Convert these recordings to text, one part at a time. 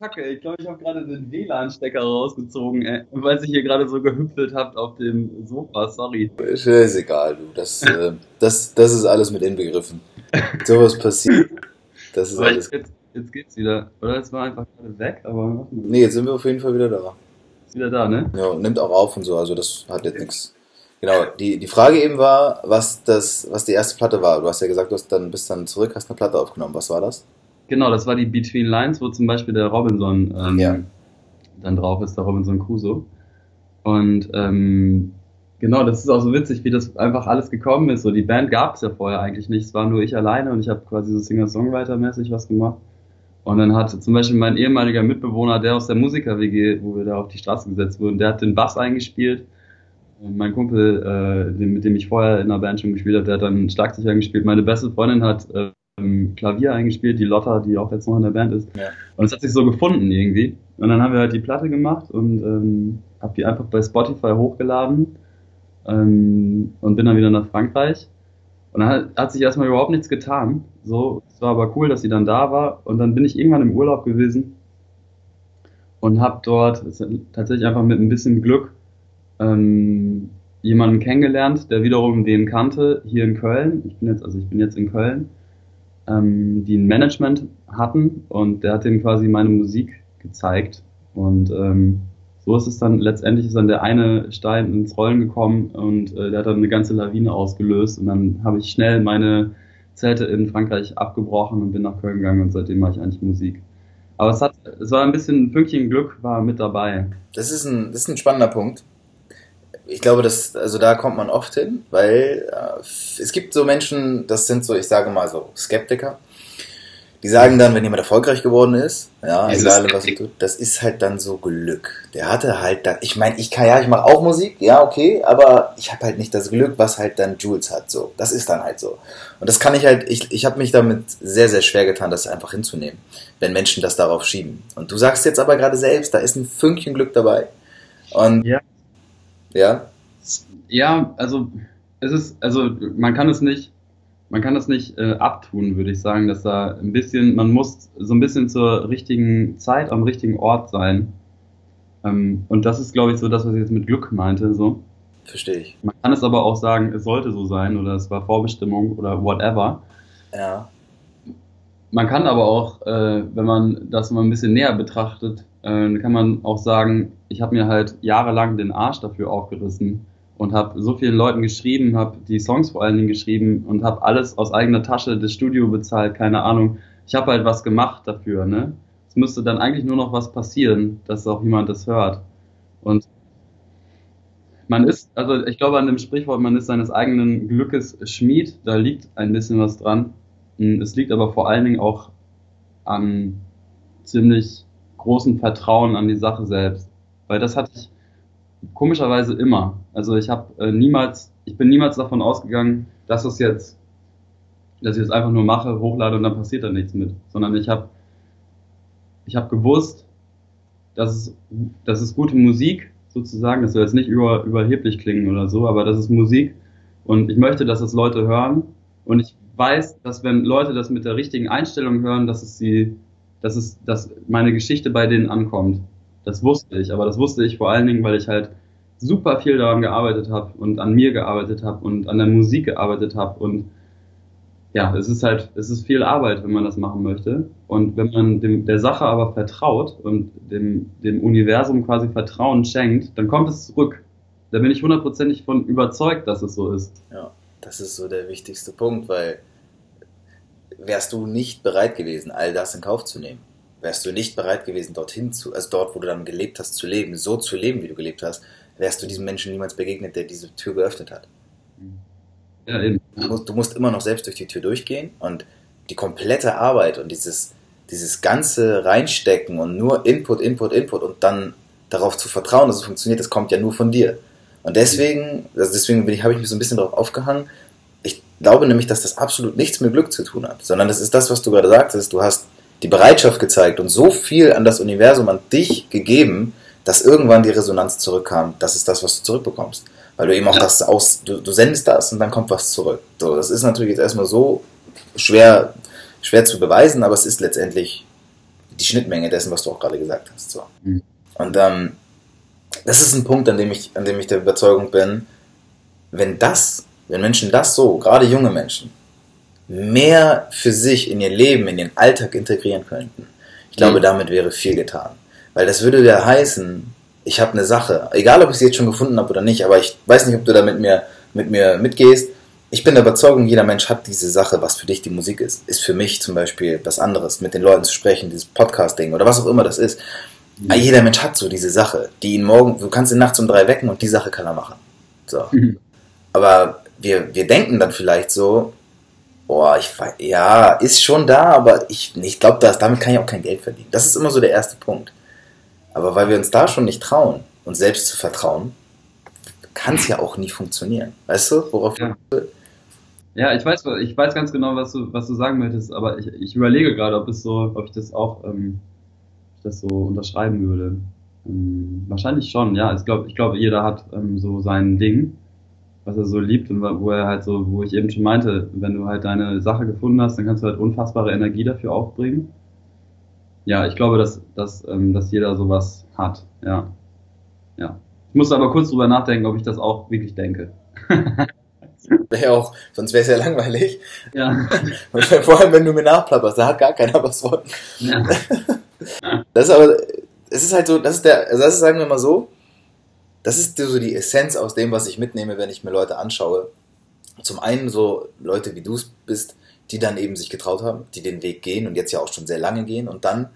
Kacke, ich glaube, ich habe gerade den WLAN-Stecker rausgezogen, ey, weil ich hier gerade so gehüpfelt habt auf dem Sofa, sorry. Ist egal, du. Das, äh, das, das ist alles mit inbegriffen. Sowas passiert. Das ist Aber alles. jetzt, jetzt geht's wieder. Oder es war einfach gerade weg, aber Nee, jetzt sind wir auf jeden Fall wieder da. ist wieder da, ne? Ja, und nimmt auch auf und so, also das hat jetzt nichts. Genau, die, die Frage eben war, was das, was die erste Platte war. Du hast ja gesagt, du hast dann, bist dann zurück, hast eine Platte aufgenommen. Was war das? Genau, das war die Between Lines, wo zum Beispiel der Robinson ähm, Ja. dann drauf ist, der Robinson Crusoe. Und ähm, genau, das ist auch so witzig, wie das einfach alles gekommen ist. So, die Band gab es ja vorher eigentlich nicht. Es war nur ich alleine und ich habe quasi so Singer-Songwriter-mäßig was gemacht. Und dann hat zum Beispiel mein ehemaliger Mitbewohner, der aus der Musiker-WG, wo wir da auf die Straße gesetzt wurden, der hat den Bass eingespielt. Und Mein Kumpel, äh, den, mit dem ich vorher in der Band schon gespielt habe, der hat dann Schlagzeug eingespielt. Meine beste Freundin hat ähm, Klavier eingespielt, die Lotta, die auch jetzt noch in der Band ist. Ja. Und es hat sich so gefunden irgendwie. Und dann haben wir halt die Platte gemacht und ähm, habe die einfach bei Spotify hochgeladen ähm, und bin dann wieder nach Frankreich. Und dann hat, hat sich erstmal überhaupt nichts getan. So, es war aber cool, dass sie dann da war. Und dann bin ich irgendwann im Urlaub gewesen und habe dort tatsächlich einfach mit ein bisschen Glück ähm, jemanden kennengelernt, der wiederum den kannte hier in Köln. Ich bin jetzt, also ich bin jetzt in Köln, ähm, die ein Management hatten und der hat denen quasi meine Musik gezeigt. Und ähm, so ist es dann, letztendlich ist dann der eine Stein ins Rollen gekommen und äh, der hat dann eine ganze Lawine ausgelöst und dann habe ich schnell meine Zelte in Frankreich abgebrochen und bin nach Köln gegangen und seitdem mache ich eigentlich Musik. Aber es hat, es war ein bisschen ein Fünkchen Glück war mit dabei. Das ist ein, das ist ein spannender Punkt. Ich glaube, dass, also da kommt man oft hin, weil äh, es gibt so Menschen, das sind so, ich sage mal so, Skeptiker. Die sagen dann, wenn jemand erfolgreich geworden ist, ja, Dieses egal was er tut, das ist halt dann so Glück. Der hatte halt dann, ich meine, ich kann ja, ich mache auch Musik, ja, okay, aber ich habe halt nicht das Glück, was halt dann Jules hat, so. Das ist dann halt so. Und das kann ich halt, ich, ich habe mich damit sehr, sehr schwer getan, das einfach hinzunehmen, wenn Menschen das darauf schieben. Und du sagst jetzt aber gerade selbst, da ist ein Fünkchen Glück dabei. Und Ja. Ja, Ja, also es ist, also man kann es nicht, man kann es nicht äh, abtun, würde ich sagen, dass da ein bisschen, man muss so ein bisschen zur richtigen Zeit am richtigen Ort sein. Ähm, und das ist, glaube ich, so das, was ich jetzt mit Glück meinte. So. verstehe ich. Man kann es aber auch sagen, es sollte so sein oder es war Vorbestimmung oder whatever. Ja, Man kann aber auch, äh, wenn man das mal ein bisschen näher betrachtet, äh, kann man auch sagen, ich habe mir halt jahrelang den Arsch dafür aufgerissen und habe so vielen Leuten geschrieben, habe die Songs vor allen Dingen geschrieben und habe alles aus eigener Tasche, das Studio bezahlt, keine Ahnung. Ich habe halt was gemacht dafür, ne? Es müsste dann eigentlich nur noch was passieren, dass auch jemand das hört. Und man ist, also ich glaube an dem Sprichwort, man ist seines eigenen Glückes Schmied, da liegt ein bisschen was dran. Es liegt aber vor allen Dingen auch an ziemlich großem Vertrauen an die Sache selbst. Weil das hatte ich komischerweise immer. Also ich habe äh, niemals, ich bin niemals davon ausgegangen, dass es jetzt, dass ich es einfach nur mache, hochlade und dann passiert da nichts mit. Sondern ich habe ich habe gewusst, dass es, das ist gute Musik, sozusagen, das soll jetzt nicht über, überheblich klingen oder so, aber das ist Musik und ich möchte, dass es Leute hören und ich weiß, dass wenn Leute das mit der richtigen Einstellung hören, dass es sie, dass es, dass meine Geschichte bei denen ankommt. Das wusste ich, aber das wusste ich vor allen Dingen, weil ich halt super viel daran gearbeitet habe und an mir gearbeitet habe und an der Musik gearbeitet habe und ja, es ist halt, es ist viel Arbeit, wenn man das machen möchte. Und wenn man dem, der Sache aber vertraut und dem, dem Universum quasi Vertrauen schenkt, dann kommt es zurück. Da bin ich hundertprozentig von überzeugt, dass es so ist. ja, das ist so der wichtigste Punkt, weil wärst du nicht bereit gewesen, all das in Kauf zu nehmen, wärst du nicht bereit gewesen, dorthin zu, also dort, wo du dann gelebt hast, zu leben, so zu leben, wie du gelebt hast, wärst du diesem Menschen niemals begegnet, der diese Tür geöffnet hat. Ja, eben. Du musst, du musst immer noch selbst durch die Tür durchgehen und die komplette Arbeit und dieses, dieses ganze Reinstecken und nur Input, Input, Input und dann darauf zu vertrauen, dass es funktioniert, das kommt ja nur von dir. Und deswegen, also deswegen bin ich, habe ich mich so ein bisschen darauf aufgehangen. Ich glaube nämlich, dass das absolut nichts mit Glück zu tun hat, sondern das ist das, was du gerade sagtest. Du hast die Bereitschaft gezeigt und so viel an das Universum, an dich gegeben, dass irgendwann die Resonanz zurückkam. Das ist das, was du zurückbekommst. Weil du eben auch Ja. das aus, du, du sendest das und dann kommt was zurück. So, das ist natürlich jetzt erstmal so schwer, schwer zu beweisen, aber es ist letztendlich die Schnittmenge dessen, was du auch gerade gesagt hast. So. Mhm. Und ähm, das ist ein Punkt, an dem ich, an dem ich der Überzeugung bin, wenn das, wenn Menschen das so, gerade junge Menschen, mehr für sich in ihr Leben, in ihren Alltag integrieren könnten, ich glaube, mhm. damit wäre viel getan. Weil das würde ja heißen, ich habe eine Sache, egal ob ich sie jetzt schon gefunden habe oder nicht, aber ich weiß nicht, ob du da mit mir, mit mir mitgehst. Ich bin der Überzeugung, jeder Mensch hat diese Sache, was für dich die Musik ist. Ist für mich zum Beispiel was anderes, mit den Leuten zu sprechen, dieses Podcast-Ding oder was auch immer das ist. Mhm. Jeder Mensch hat so diese Sache, die ihn morgen, du kannst ihn nachts um drei wecken und die Sache kann er machen. So. Mhm. Aber wir, wir denken dann vielleicht so, boah, ich ja, ist schon da, aber ich, ich glaube, damit kann ich auch kein Geld verdienen. Das ist immer so der erste Punkt. Aber weil wir uns da schon nicht trauen, uns selbst zu vertrauen, kann es ja auch nie funktionieren. Weißt du, worauf ja. Ja, ich weiß, ich weiß ganz genau, was du, was du sagen möchtest, aber ich, ich überlege gerade, ob es so, ob ich das auch, ähm, das so unterschreiben würde. Ähm, wahrscheinlich schon, ja. Ich glaube, ich glaube, jeder hat ähm, so sein Ding was er so liebt und wo er halt so, wo ich eben schon meinte, wenn du halt deine Sache gefunden hast, dann kannst du halt unfassbare Energie dafür aufbringen. Ja, ich glaube, dass, dass, ähm, dass jeder sowas hat, ja. Ja. Ich muss aber kurz drüber nachdenken, ob ich das auch wirklich denke. Wäre auch, sonst wäre es ja langweilig. Ja. Vor allem, wenn du mir nachplapperst, da hat gar keiner was von. Ja. Das ist aber, es ist halt so, das ist der, also das ist, sagen wir mal so, das ist so die Essenz aus dem, was ich mitnehme, wenn ich mir Leute anschaue. Zum einen so Leute wie du es bist, die dann eben sich getraut haben, die den Weg gehen und jetzt ja auch schon sehr lange gehen. Und dann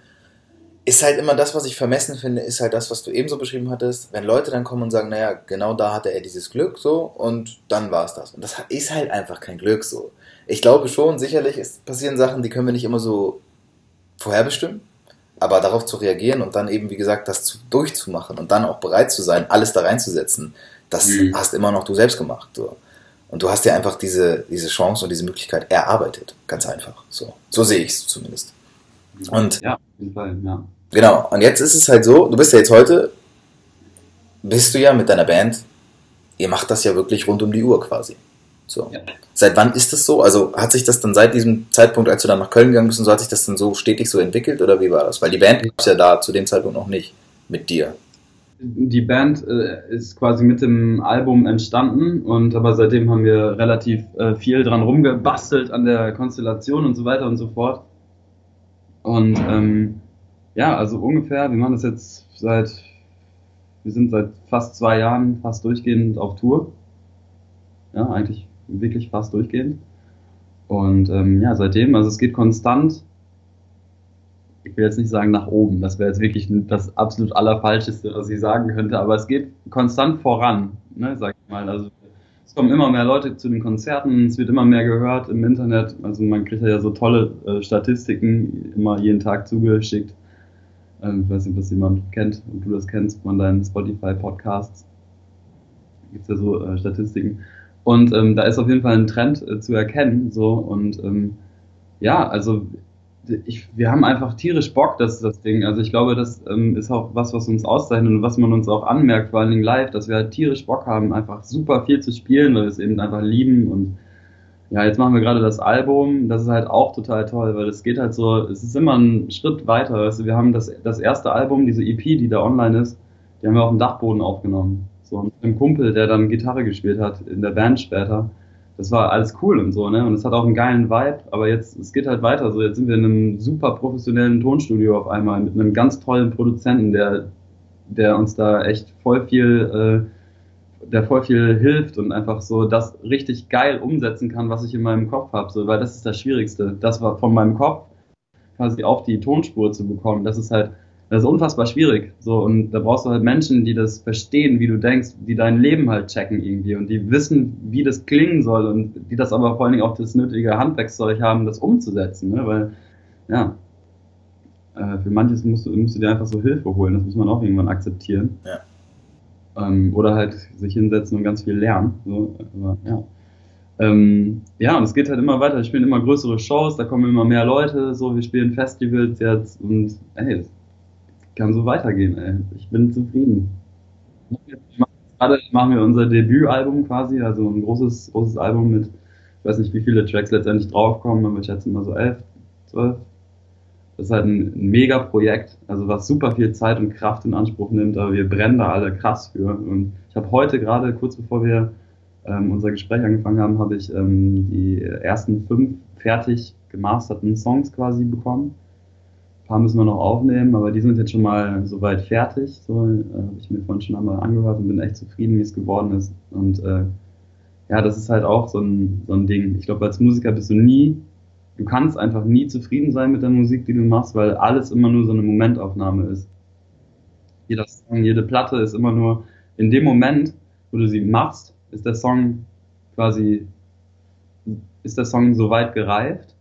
ist halt immer das, was ich vermessen finde, ist halt das, was du eben so beschrieben hattest. Wenn Leute dann kommen und sagen, naja, genau da hatte er dieses Glück so und dann war es das. Und das ist halt einfach kein Glück so. Ich glaube schon, sicherlich es passieren Sachen, die können wir nicht immer so vorherbestimmen aber darauf zu reagieren und dann eben, wie gesagt, das zu, durchzumachen und dann auch bereit zu sein, alles da reinzusetzen, das mhm. hast immer noch du selbst gemacht. So. Und du hast dir einfach diese, diese Chance und diese Möglichkeit erarbeitet. Ganz einfach. So, so sehe ich es zumindest. Und ja, auf jeden Fall, ja. Genau. Und jetzt ist es halt so, du bist ja jetzt heute, bist du ja mit deiner Band, ihr macht das ja wirklich rund um die Uhr quasi. So. Ja. Seit wann ist das so? Also hat sich das dann seit diesem Zeitpunkt, als du dann nach Köln gegangen bist, und so hat sich das dann so stetig so entwickelt oder wie war das? Weil die Band gab es ja da zu dem Zeitpunkt noch nicht mit dir. Die Band äh, ist quasi mit dem Album entstanden und aber seitdem haben wir relativ äh, viel dran rumgebastelt an der Konstellation und so weiter und so fort. Und ähm, ja, also ungefähr, wir machen das jetzt seit, wir sind seit fast zwei Jahren fast durchgehend auf Tour. Ja, eigentlich wirklich fast durchgehend. Und ähm, ja, seitdem, also es geht konstant, ich will jetzt nicht sagen nach oben, das wäre jetzt wirklich das absolut Allerfalscheste, was ich sagen könnte, aber es geht konstant voran, ne, sag ich mal. Also es kommen immer mehr Leute zu den Konzerten, es wird immer mehr gehört im Internet, also man kriegt ja so tolle äh, Statistiken immer jeden Tag zugeschickt. Ähm, ich weiß nicht, ob das jemand kennt, ob du das kennst von deinen Spotify-Podcasts. Gibt es ja so äh, Statistiken. Und ähm, da ist auf jeden Fall ein Trend äh, zu erkennen. So und ähm, ja, also ich, wir haben einfach tierisch Bock, das das Ding. Also ich glaube, das ähm, ist auch was, was uns auszeichnet und was man uns auch anmerkt, vor allen Dingen live, dass wir halt tierisch Bock haben, einfach super viel zu spielen, weil wir es eben einfach lieben und ja, jetzt machen wir gerade das Album, das ist halt auch total toll, weil es geht halt so, es ist immer ein Schritt weiter. Also wir haben das, das erste Album, diese EP, die da online ist, die haben wir auf dem Dachboden aufgenommen. So, und ein Kumpel, der dann Gitarre gespielt hat in der Band später. Das war alles cool und so, ne? Und es hat auch einen geilen Vibe, aber jetzt, es geht halt weiter. So, jetzt sind wir in einem super professionellen Tonstudio auf einmal mit einem ganz tollen Produzenten, der, der uns da echt voll viel, äh, der voll viel hilft und einfach so das richtig geil umsetzen kann, was ich in meinem Kopf habe. So, weil das ist das Schwierigste. Das war von meinem Kopf quasi auf die Tonspur zu bekommen. Das ist halt, das ist unfassbar schwierig. So, und da brauchst du halt Menschen, die das verstehen, wie du denkst, die dein Leben halt checken irgendwie und die wissen, wie das klingen soll und die das aber vor allen Dingen auch das nötige Handwerkszeug haben, das umzusetzen. Ne? Weil, ja, äh, für manches musst du, musst du dir einfach so Hilfe holen, das muss man auch irgendwann akzeptieren. Ja. Ähm, oder halt sich hinsetzen und ganz viel lernen. So, aber, ja. Ähm, ja, und es geht halt immer weiter. Wir spielen immer größere Shows, da kommen immer mehr Leute, so, wir spielen Festivals jetzt und ey, kann so weitergehen, ey. Ich bin zufrieden. Gerade machen wir unser Debütalbum quasi, also ein großes, großes Album mit, ich weiß nicht, wie viele Tracks letztendlich draufkommen, aber ich schätze immer so elf, zwölf. Das ist halt ein, ein Mega-Projekt, also was super viel Zeit und Kraft in Anspruch nimmt, aber wir brennen da alle krass für. Und ich habe heute gerade, kurz bevor wir ähm, unser Gespräch angefangen haben, habe ich ähm, die ersten fünf fertig gemasterten Songs quasi bekommen. Paar müssen wir noch aufnehmen, aber die sind jetzt schon mal soweit fertig. So äh, habe ich mir vorhin schon einmal angehört und bin echt zufrieden, wie es geworden ist. Und äh, ja, das ist halt auch so ein, so ein Ding. Ich glaube, als Musiker bist du nie du kannst einfach nie zufrieden sein mit der Musik, die du machst, weil alles immer nur so eine Momentaufnahme ist. Jeder Song, jede Platte ist immer nur in dem Moment, wo du sie machst, ist der Song quasi, ist der Song so weit gereift.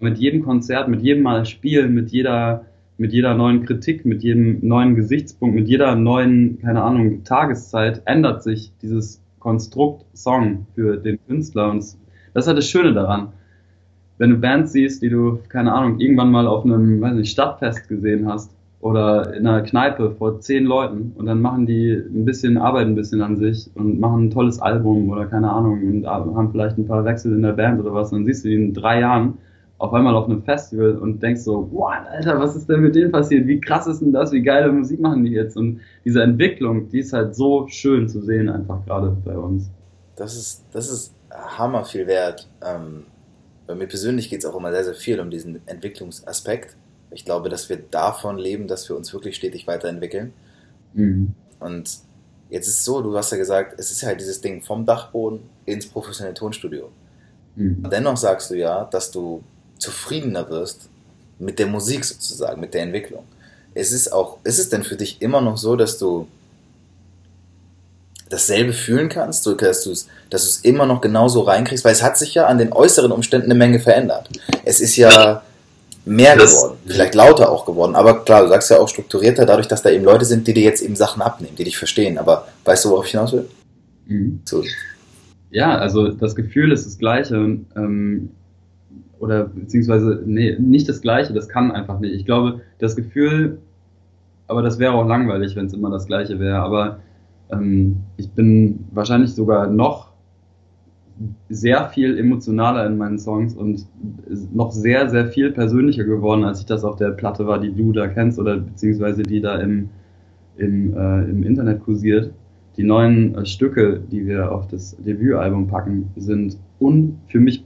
Mit jedem Konzert, mit jedem Mal spielen, mit jeder, mit jeder neuen Kritik, mit jedem neuen Gesichtspunkt, mit jeder neuen, keine Ahnung, Tageszeit ändert sich dieses Konstrukt Song für den Künstler. Und das ist halt das Schöne daran. Wenn du Bands siehst, die du, keine Ahnung, irgendwann mal auf einem, weiß nicht, Stadtfest gesehen hast oder in einer Kneipe vor zehn Leuten und dann machen die ein bisschen, arbeiten ein bisschen an sich und machen ein tolles Album oder keine Ahnung und haben vielleicht ein paar Wechsel in der Band oder was, dann siehst du die in drei Jahren auf einmal auf einem Festival und denkst so, wow, Alter, was ist denn mit denen passiert? Wie krass ist denn das? Wie geile Musik machen die jetzt? Und diese Entwicklung, die ist halt so schön zu sehen einfach gerade bei uns. Das ist, das ist hammer viel wert. Ähm bei mir persönlich geht es auch immer sehr, sehr viel um diesen Entwicklungsaspekt. Ich glaube, dass wir davon leben, dass wir uns wirklich stetig weiterentwickeln. Mhm. Und jetzt ist es so, du hast ja gesagt, es ist halt dieses Ding vom Dachboden ins professionelle Tonstudio. Mhm. Dennoch sagst du ja, dass du zufriedener wirst mit der Musik sozusagen, mit der Entwicklung. Es ist auch, ist es denn für dich immer noch so, dass du dasselbe fühlen kannst, dass du es dass du es immer noch genauso reinkriegst, weil es hat sich ja an den äußeren Umständen eine Menge verändert. Es ist ja mehr das, geworden, vielleicht lauter auch geworden, aber klar, du sagst ja auch strukturierter, dadurch, dass da eben Leute sind, die dir jetzt eben Sachen abnehmen, die dich verstehen. Aber weißt du, worauf ich hinaus will? Mhm. So. Ja, also das Gefühl ist das gleiche. Ähm, oder beziehungsweise, nee, nicht das gleiche, das kann einfach nicht. Ich glaube, das Gefühl, aber das wäre auch langweilig, wenn es immer das gleiche wäre. Aber ähm, ich bin wahrscheinlich sogar noch sehr viel emotionaler in meinen Songs und noch sehr, sehr viel persönlicher geworden, als ich das auf der Platte war, die du da kennst oder beziehungsweise die da im, im, äh, im Internet kursiert. Die neuen äh, Stücke, die wir auf das Debütalbum packen, sind un, für mich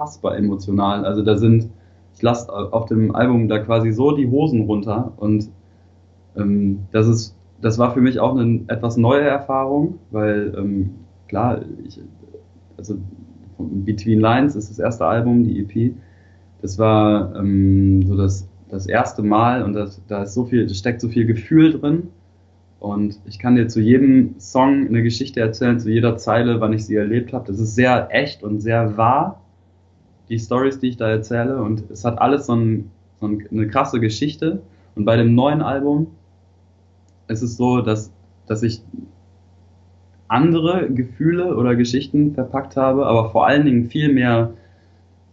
unfassbar emotional. Also da sind, ich lasse auf dem Album da quasi so die Hosen runter und ähm, das ist das war für mich auch eine etwas neue Erfahrung, weil ähm, klar, ich, also Between Lines ist das erste Album, die EP. Das war ähm, so das, das erste Mal und das, da ist so viel, da steckt so viel Gefühl drin. Und ich kann dir zu jedem Song eine Geschichte erzählen, zu jeder Zeile, wann ich sie erlebt habe. Das ist sehr echt und sehr wahr, die Stories, die ich da erzähle. Und es hat alles so, ein, so eine krasse Geschichte. Und bei dem neuen Album ist es so, dass, dass ich andere Gefühle oder Geschichten verpackt habe, aber vor allen Dingen viel mehr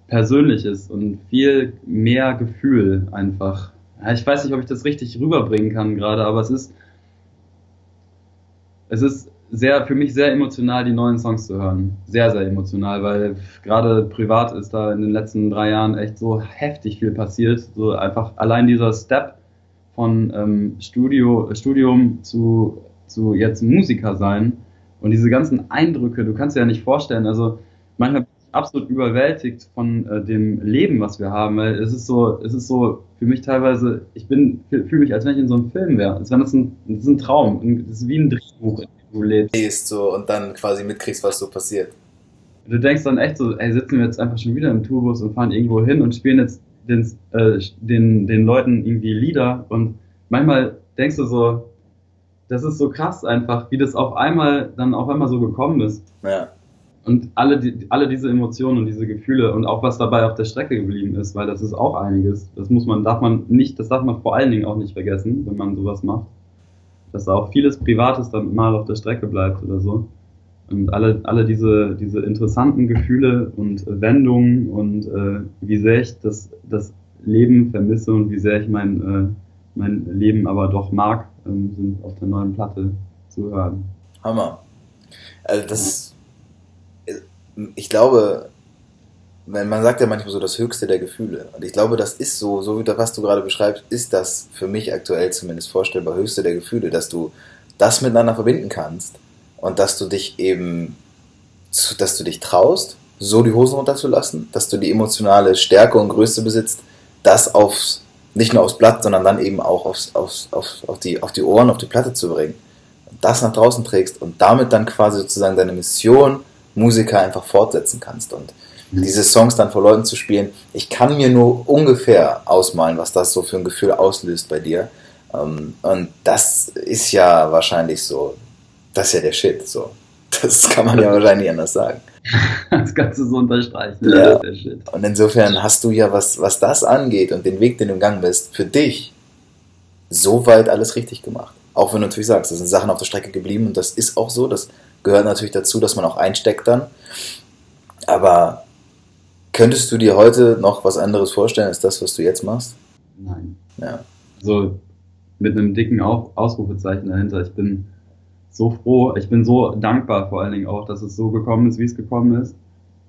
Persönliches und viel mehr Gefühl einfach. Ich weiß nicht, ob ich das richtig rüberbringen kann gerade, aber es ist, es ist sehr, für mich sehr emotional, die neuen Songs zu hören. Sehr, sehr emotional, weil gerade privat ist da in den letzten drei Jahren echt so heftig viel passiert. So einfach allein dieser Step von ähm, Studio, Studium zu, zu jetzt Musiker sein und diese ganzen Eindrücke, du kannst dir ja nicht vorstellen, also manchmal bin ich absolut überwältigt von äh, dem Leben, was wir haben, weil es ist so, es ist so für mich teilweise, ich bin, fühle mich, als wenn ich in so einem Film wäre, das ist ein Traum, das ist wie ein Drehbuch, du lebst. so und dann quasi mitkriegst, was so passiert. Du denkst dann echt so, ey, sitzen wir jetzt einfach schon wieder im Tourbus und fahren irgendwo hin und spielen jetzt den, äh, den, den Leuten irgendwie Lieder und manchmal denkst du so, das ist so krass einfach, wie das auf einmal dann auf einmal so gekommen ist. Ja. Und alle, die, alle diese Emotionen und diese Gefühle und auch was dabei auf der Strecke geblieben ist, weil das ist auch einiges. Das muss man, darf man nicht, das darf man vor allen Dingen auch nicht vergessen, wenn man sowas macht. Dass auch vieles Privates dann mal auf der Strecke bleibt oder so. Und alle, alle diese, diese interessanten Gefühle und Wendungen und äh, wie sehr ich das, das Leben vermisse und wie sehr ich mein, äh, mein Leben aber doch mag, ähm, sind auf der neuen Platte zu hören. Hammer. Also das, ich glaube, man sagt ja manchmal so das höchste der Gefühle. Und ich glaube, das ist so, so wie das, was du gerade beschreibst, ist das für mich aktuell zumindest vorstellbar höchste der Gefühle, dass du das miteinander verbinden kannst und dass du dich eben, dass du dich traust, so die Hosen runterzulassen, dass du die emotionale Stärke und Größe besitzt, das aufs, nicht nur aufs Blatt, sondern dann eben auch aufs, aufs, auf, auf, die, auf die Ohren, auf die Platte zu bringen. Und das nach draußen trägst und damit dann quasi sozusagen deine Mission Musiker einfach fortsetzen kannst. Und. Diese Songs dann vor Leuten zu spielen, ich kann mir nur ungefähr ausmalen, was das so für ein Gefühl auslöst bei dir. Ähm, und das ist ja wahrscheinlich so, das ist ja der Shit. So. Das kann man ja wahrscheinlich anders sagen. Das kannst du so unterstreichen. Ja. Und insofern hast du ja, was, was das angeht und den Weg, den du gegangen bist, für dich soweit alles richtig gemacht. Auch wenn du natürlich sagst, da sind Sachen auf der Strecke geblieben und das ist auch so. Das gehört natürlich dazu, dass man auch einsteckt dann. Aber könntest du dir heute noch was anderes vorstellen als das, was du jetzt machst? Nein. Ja. So mit einem dicken Ausrufezeichen dahinter. Ich bin so froh, ich bin so dankbar vor allen Dingen auch, dass es so gekommen ist, wie es gekommen ist.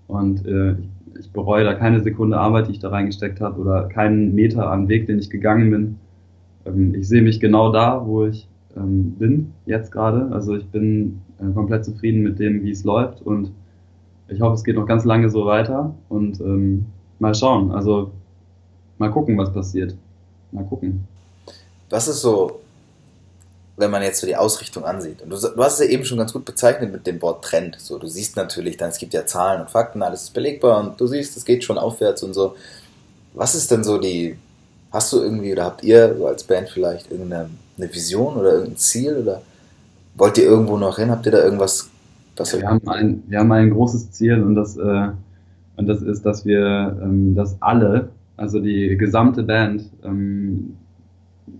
Und äh, ich bereue da keine Sekunde Arbeit, die ich da reingesteckt habe oder keinen Meter am Weg, den ich gegangen bin. Ähm, ich sehe mich genau da, wo ich ähm, bin, jetzt gerade. Also ich bin äh, komplett zufrieden mit dem, wie es läuft und ich hoffe, es geht noch ganz lange so weiter und ähm, mal schauen. Also mal gucken, was passiert. Mal gucken. Was ist so wenn man jetzt so die Ausrichtung ansieht. Und du, du, hast es ja eben schon ganz gut bezeichnet mit dem Wort Trend. So, du siehst natürlich dann, es gibt ja Zahlen und Fakten, alles ist belegbar und du siehst, es geht schon aufwärts und so. Was ist denn so die, hast du irgendwie oder habt ihr so als Band vielleicht irgendeine eine Vision oder irgendein Ziel oder wollt ihr irgendwo noch hin? Habt ihr da irgendwas? Ja, wir, haben ein, wir haben ein großes Ziel und das, äh, und das ist, dass wir, ähm, dass alle, also die gesamte Band, ähm,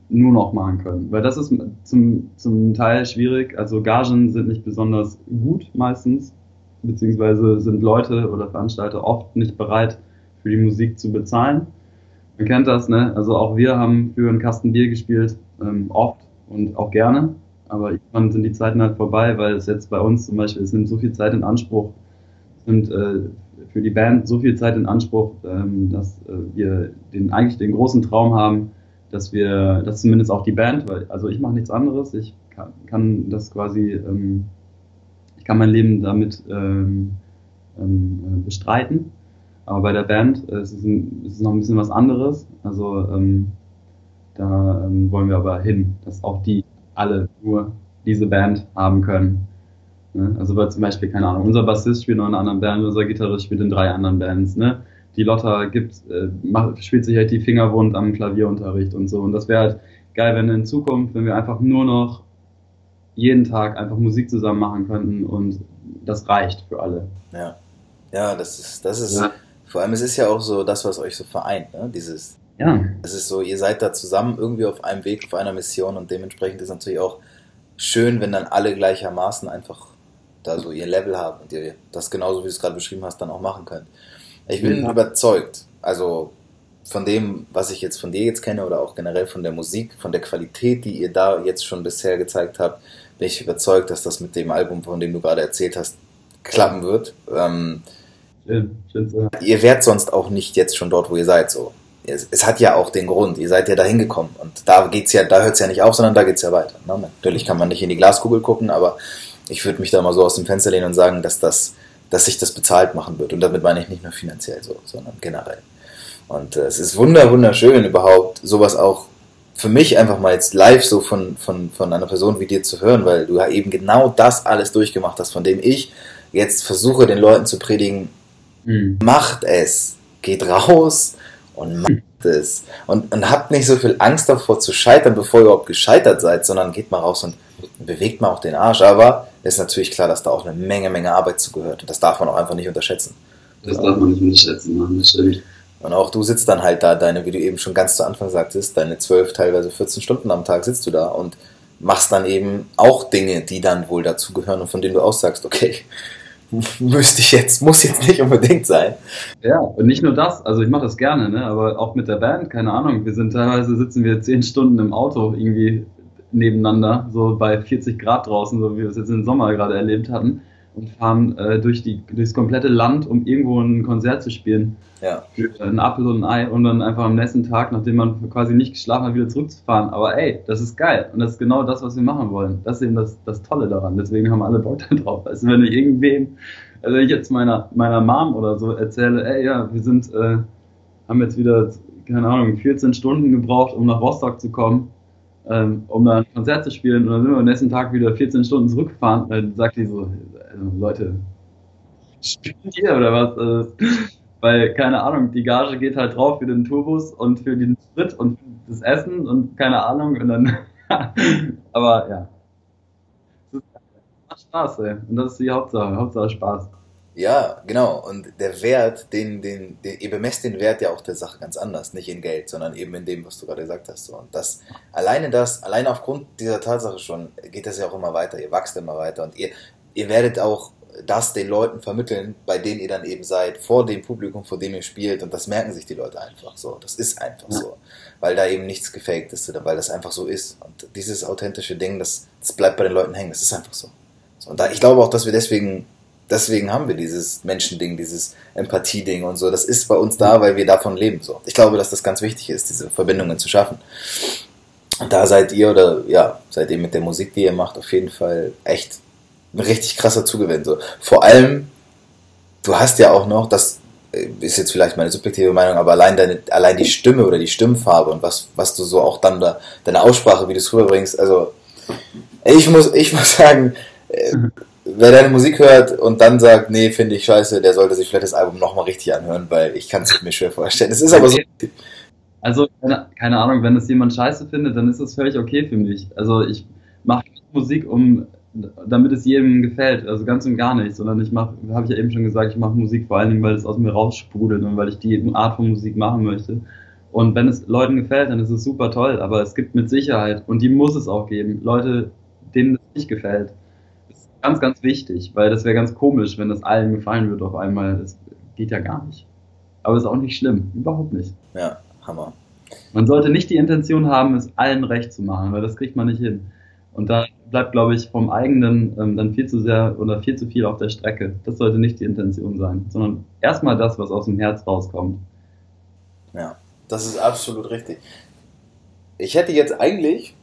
nur noch machen können. Weil das ist zum, zum Teil schwierig. Also Gagen sind nicht besonders gut meistens, beziehungsweise sind Leute oder Veranstalter oft nicht bereit, für die Musik zu bezahlen. Man kennt das, ne? Also auch wir haben für einen Kasten Bier gespielt, ähm, oft und auch gerne. Aber irgendwann sind die Zeiten halt vorbei, weil es jetzt bei uns zum Beispiel, es nimmt so viel Zeit in Anspruch, es nimmt äh, für die Band so viel Zeit in Anspruch, ähm, dass äh, wir den, eigentlich den großen Traum haben, dass wir, dass zumindest auch die Band, weil, also ich mache nichts anderes, ich kann, kann das quasi, ähm, ich kann mein Leben damit ähm, ähm, äh, bestreiten. Aber bei der Band äh, ist es, ein, ist es noch ein bisschen was anderes. Also ähm, da ähm, wollen wir aber hin, dass auch die alle nur diese Band haben können. Ne? Also weil zum Beispiel, keine Ahnung, unser Bassist spielt noch in einer anderen Band, unser Gitarrist spielt in drei anderen Bands. Ne? die Lotta gibt, äh, macht, spielt sich halt die Finger wund am Klavierunterricht und so. Und das wäre halt geil, wenn in Zukunft, wenn wir einfach nur noch jeden Tag einfach Musik zusammen machen könnten und das reicht für alle. Ja, ja, das ist, das ist, ja. vor allem es ist ja auch so das, was euch so vereint, ne? Dieses, ja. Es ist so, ihr seid da zusammen irgendwie auf einem Weg, auf einer Mission und dementsprechend ist natürlich auch schön, wenn dann alle gleichermaßen einfach da so ihr Level haben und ihr das genauso, wie du es gerade beschrieben hast, dann auch machen könnt. Ich bin ja. überzeugt, also von dem, was ich jetzt von dir jetzt kenne oder auch generell von der Musik, von der Qualität, die ihr da jetzt schon bisher gezeigt habt, bin ich überzeugt, dass das mit dem Album, von dem du gerade erzählt hast, klappen wird. Ähm, so. Ihr wärt sonst auch nicht jetzt schon dort, wo ihr seid. So, es, es hat ja auch den Grund. Ihr seid ja da hingekommen und da geht's ja, da hört's ja nicht auf, sondern da geht's ja weiter. Ne? Natürlich kann man nicht in die Glaskugel gucken, aber ich würde mich da mal so aus dem Fenster lehnen und sagen, dass das dass sich das bezahlt machen wird. Und damit meine ich nicht nur finanziell so, sondern generell. Und äh, es ist wunder, wunderschön überhaupt, sowas auch für mich einfach mal jetzt live so von, von, von einer Person wie dir zu hören, weil du ja eben genau das alles durchgemacht hast, von dem ich jetzt versuche, den Leuten zu predigen, mhm. macht es, geht raus und macht es. Und, und habt nicht so viel Angst davor zu scheitern, bevor ihr überhaupt gescheitert seid, sondern geht mal raus und bewegt mal auch den Arsch. Aber ist natürlich klar, dass da auch eine Menge, Menge Arbeit zugehört. Und das darf man auch einfach nicht unterschätzen. Das darf man nicht unterschätzen, Mann, das stimmt. Und auch du sitzt dann halt da, deine, wie du eben schon ganz zu Anfang sagtest, deine 12, teilweise 14 Stunden am Tag sitzt du da und machst dann eben auch Dinge, die dann wohl dazugehören und von denen du auch sagst, okay, müsste ich jetzt, muss jetzt nicht unbedingt sein. Ja, und nicht nur das, also ich mache das gerne, ne, aber auch mit der Band, keine Ahnung, wir sind teilweise sitzen wir 10 Stunden im Auto irgendwie nebeneinander, so bei 40 Grad draußen, so wie wir es jetzt im Sommer gerade erlebt hatten. Und fahren äh, durch die, durchs komplette Land, um irgendwo ein Konzert zu spielen. Ja. Für ein Apfel und ein Ei und dann einfach am nächsten Tag, nachdem man quasi nicht geschlafen hat, wieder zurückzufahren. Aber ey, das ist geil. Und das ist genau das, was wir machen wollen. Das ist eben das, das Tolle daran. Deswegen haben alle Bock da drauf. Also wenn ich irgendwem, also wenn ich jetzt meiner, meiner Mom oder so erzähle, ey, ja, wir sind, äh, haben jetzt wieder, keine Ahnung, 14 Stunden gebraucht, um nach Rostock zu kommen ähm, um da ein Konzert zu spielen. Und dann sind wir am nächsten Tag wieder 14 Stunden zurückgefahren. Dann sagt die so, also Leute, spielt ihr oder was? Also, weil, keine Ahnung, die Gage geht halt drauf für den Tourbus und für den Sprit und das Essen und keine Ahnung. Und dann, aber ja. Macht Spaß, ey. Und das ist die Hauptsache. Hauptsache Spaß. Ja, genau. Und der Wert, den, den, den, ihr bemesst den Wert ja auch der Sache ganz anders. Nicht in Geld, sondern eben in dem, was du gerade gesagt hast. Und das, alleine das, alleine aufgrund dieser Tatsache schon, geht das ja auch immer weiter. Ihr wachst immer weiter und ihr, ihr werdet auch das den Leuten vermitteln, bei denen ihr dann eben seid, vor dem Publikum, vor dem ihr spielt. Und das merken sich die Leute einfach so. Das ist einfach ja. so. Weil da eben nichts gefaked ist oder weil das einfach so ist. Und dieses authentische Ding, das, das bleibt bei den Leuten hängen. Das ist einfach so. so und da, ich glaube auch, dass wir deswegen deswegen haben wir dieses Menschending, dieses Empathie-Ding und so. Das ist bei uns da, weil wir davon leben. So. Ich glaube, dass das ganz wichtig ist, diese Verbindungen zu schaffen. Und da seid ihr oder ja, seid ihr mit der Musik, die ihr macht, auf jeden Fall echt ein richtig krasser Zugewinn. So. Vor allem, du hast ja auch noch, das ist jetzt vielleicht meine subjektive Meinung, aber allein deine, allein die Stimme oder die Stimmfarbe und was, was du so auch dann da, deine Aussprache, wie du es rüberbringst, also ich muss, ich muss sagen, äh, wer deine Musik hört und dann sagt, nee, finde ich scheiße, der sollte sich vielleicht das Album nochmal richtig anhören, weil ich kann es mir schwer vorstellen. Es ist aber so. Also, keine Ahnung, wenn es jemand scheiße findet, dann ist das völlig okay für mich. Also ich mache Musik, um damit es jedem gefällt, also ganz und gar nicht, sondern ich mache, habe ich ja eben schon gesagt, ich mache Musik vor allen Dingen, weil es aus mir raussprudelt und weil ich die Art von Musik machen möchte. Und wenn es Leuten gefällt, dann ist es super toll, aber es gibt mit Sicherheit, und die muss es auch geben, Leute, denen es nicht gefällt ganz, ganz wichtig, weil das wäre ganz komisch, wenn das allen gefallen würde auf einmal. Das geht ja gar nicht. Aber ist auch nicht schlimm, überhaupt nicht. Ja, Hammer. Man sollte nicht die Intention haben, es allen recht zu machen, weil das kriegt man nicht hin. Und da bleibt, glaube ich, vom eigenen ähm, dann viel zu sehr oder viel zu viel auf der Strecke. Das sollte nicht die Intention sein, sondern erstmal das, was aus dem Herz rauskommt. Ja, das ist absolut richtig. Ich hätte jetzt eigentlich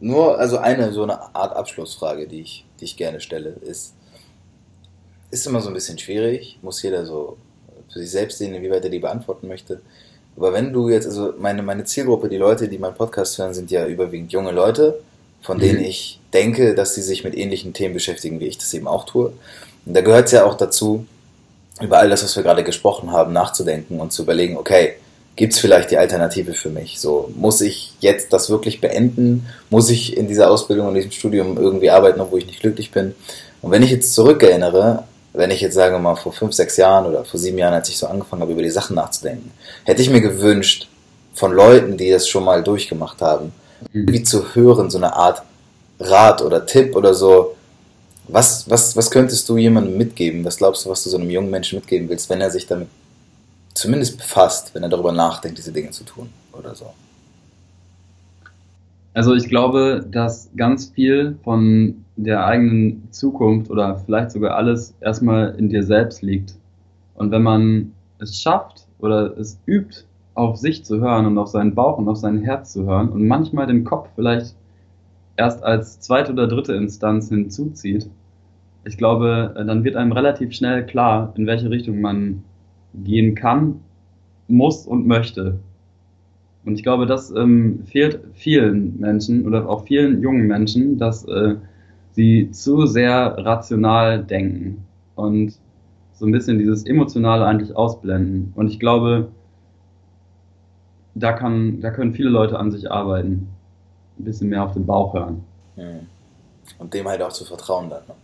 nur, also eine so eine Art Abschlussfrage, die ich die ich gerne stelle, ist, ist immer so ein bisschen schwierig, muss jeder so für sich selbst sehen, inwieweit er die beantworten möchte. Aber wenn du jetzt, also meine, meine Zielgruppe, die Leute, die meinen Podcast hören, sind ja überwiegend junge Leute, von mhm. denen ich denke, dass sie sich mit ähnlichen Themen beschäftigen, wie ich das eben auch tue. Und da gehört es ja auch dazu, über all das, was wir gerade gesprochen haben, nachzudenken und zu überlegen, okay, gibt es vielleicht die Alternative für mich? So, muss ich jetzt das wirklich beenden? Muss ich in dieser Ausbildung, in diesem Studium irgendwie arbeiten, obwohl ich nicht glücklich bin? Und wenn ich jetzt zurückerinnere, wenn ich jetzt sage mal vor fünf, sechs Jahren oder vor sieben Jahren, als ich so angefangen habe, über die Sachen nachzudenken, hätte ich mir gewünscht, von Leuten, die das schon mal durchgemacht haben, mhm. Wie zu hören, so eine Art Rat oder Tipp oder so. Was, was, was könntest du jemandem mitgeben? Was glaubst du, was du so einem jungen Menschen mitgeben willst, wenn er sich damit zumindest befasst, wenn er darüber nachdenkt, diese Dinge zu tun oder so. Also ich glaube, dass ganz viel von der eigenen Zukunft oder vielleicht sogar alles erstmal in dir selbst liegt. Und wenn man es schafft oder es übt, auf sich zu hören und auf seinen Bauch und auf sein Herz zu hören und manchmal den Kopf vielleicht erst als zweite oder dritte Instanz hinzuzieht, ich glaube, dann wird einem relativ schnell klar, in welche Richtung man gehen kann, muss und möchte. Und ich glaube, das ähm, fehlt vielen Menschen oder auch vielen jungen Menschen, dass äh, sie zu sehr rational denken und so ein bisschen dieses Emotionale eigentlich ausblenden. Und ich glaube, da, kann, da können viele Leute an sich arbeiten. Ein bisschen mehr auf den Bauch hören. Hm. Und dem halt auch zu vertrauen dann. Ne?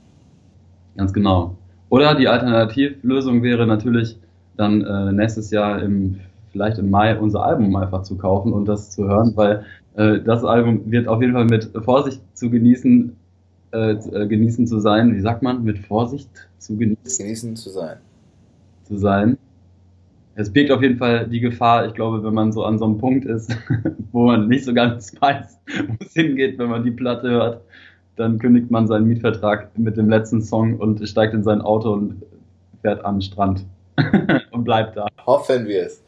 Ganz genau. Oder die Alternativlösung wäre natürlich, dann äh, nächstes Jahr im vielleicht im Mai unser Album einfach zu kaufen und das zu hören, weil äh, das Album wird auf jeden Fall mit Vorsicht zu genießen, äh, äh, genießen zu sein. Wie sagt man? Mit Vorsicht zu genießen. Genießen zu sein. Zu sein. Es birgt auf jeden Fall die Gefahr, ich glaube, wenn man so an so einem Punkt ist, wo man nicht so ganz weiß, wo es hingeht, wenn man die Platte hört, dann kündigt man seinen Mietvertrag mit dem letzten Song und steigt in sein Auto und fährt an den Strand und bleibt da. Hoffen wir es.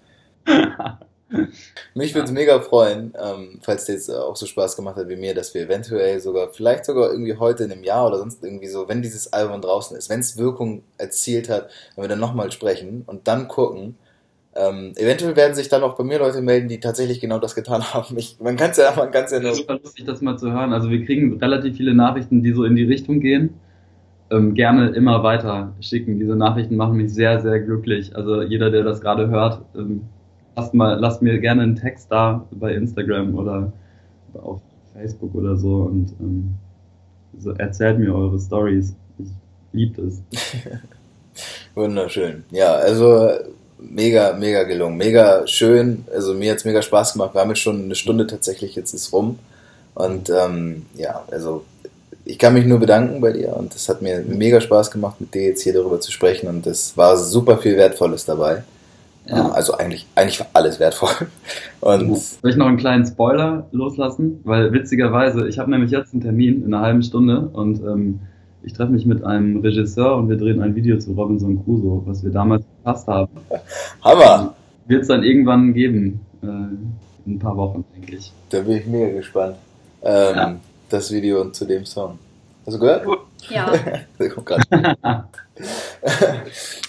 Mich würde es mega freuen, ähm, falls dir jetzt auch so Spaß gemacht hat wie mir, dass wir eventuell sogar, vielleicht sogar irgendwie heute in einem Jahr oder sonst irgendwie so, wenn dieses Album draußen ist, wenn es Wirkung erzielt hat, wenn wir dann nochmal sprechen und dann gucken. Ähm, eventuell werden sich dann auch bei mir Leute melden, die tatsächlich genau das getan haben. Ich, man kann es ja, man kann's ja nur. Super lustig, das mal zu hören. Also wir kriegen relativ viele Nachrichten, die so in die Richtung gehen. Ähm, gerne immer weiter schicken. Diese Nachrichten machen mich sehr, sehr glücklich. Also jeder, der das gerade hört, ähm, lasst, mal, lasst mir gerne einen Text da bei Instagram oder auf Facebook oder so und ähm, so erzählt mir eure Stories. Ich liebe es. Wunderschön. Ja, also mega, mega gelungen. Mega schön. Also mir hat es mega Spaß gemacht. Wir haben jetzt schon eine Stunde tatsächlich, jetzt ist rum. Und ähm, ja, also ich kann mich nur bedanken bei dir und es hat mir mega Spaß gemacht, mit dir jetzt hier darüber zu sprechen und es war super viel Wertvolles dabei. Ja. Also eigentlich, eigentlich war alles wertvoll. Und Soll ich noch einen kleinen Spoiler loslassen? Weil witzigerweise, ich habe nämlich jetzt einen Termin in einer halben Stunde und ähm, ich treffe mich mit einem Regisseur und wir drehen ein Video zu Robinson Crusoe, was wir damals verpasst haben. Hammer! Wird es dann irgendwann geben, äh, in ein paar Wochen, denke ich. Da bin ich mega gespannt. Ähm, ja. Das Video zu dem Song. Hast du gehört? Ja. Der kommt gerade.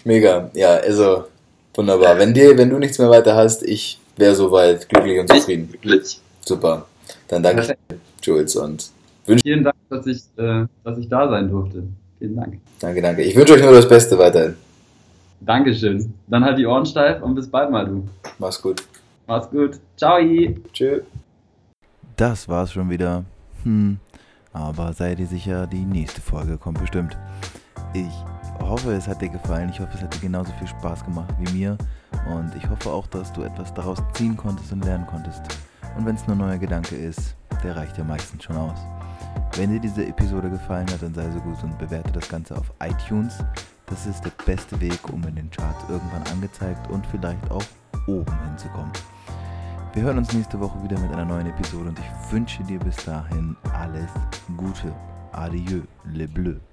mega, ja, also Wunderbar. Wenn dir, wenn du nichts mehr weiter hast, ich wäre soweit glücklich und zufrieden. Glücklich. Super. Dann danke ich dir, Jules, und wünsche Vielen Dank, dass ich, äh, dass ich da sein durfte. Vielen Dank. Danke, danke. Ich wünsche euch nur das Beste weiterhin. Dankeschön. Dann halt die Ohren steif und bis bald mal, du. Mach's gut. Mach's gut. Ciao. Tschö. Das war's schon wieder. Hm. Aber seid ihr sicher, die nächste Folge kommt bestimmt. Ich hoffe, es hat dir gefallen. Ich hoffe, es hat dir genauso viel Spaß gemacht wie mir. Und ich hoffe auch, dass du etwas daraus ziehen konntest und lernen konntest. Und wenn es nur ein neuer Gedanke ist, der reicht ja meistens schon aus. Wenn dir diese Episode gefallen hat, dann sei so gut und bewerte das Ganze auf iTunes. Das ist der beste Weg, um in den Charts irgendwann angezeigt und vielleicht auch oben hinzukommen. Wir hören uns nächste Woche wieder mit einer neuen Episode und ich wünsche dir bis dahin alles Gute. Adieu, le bleu.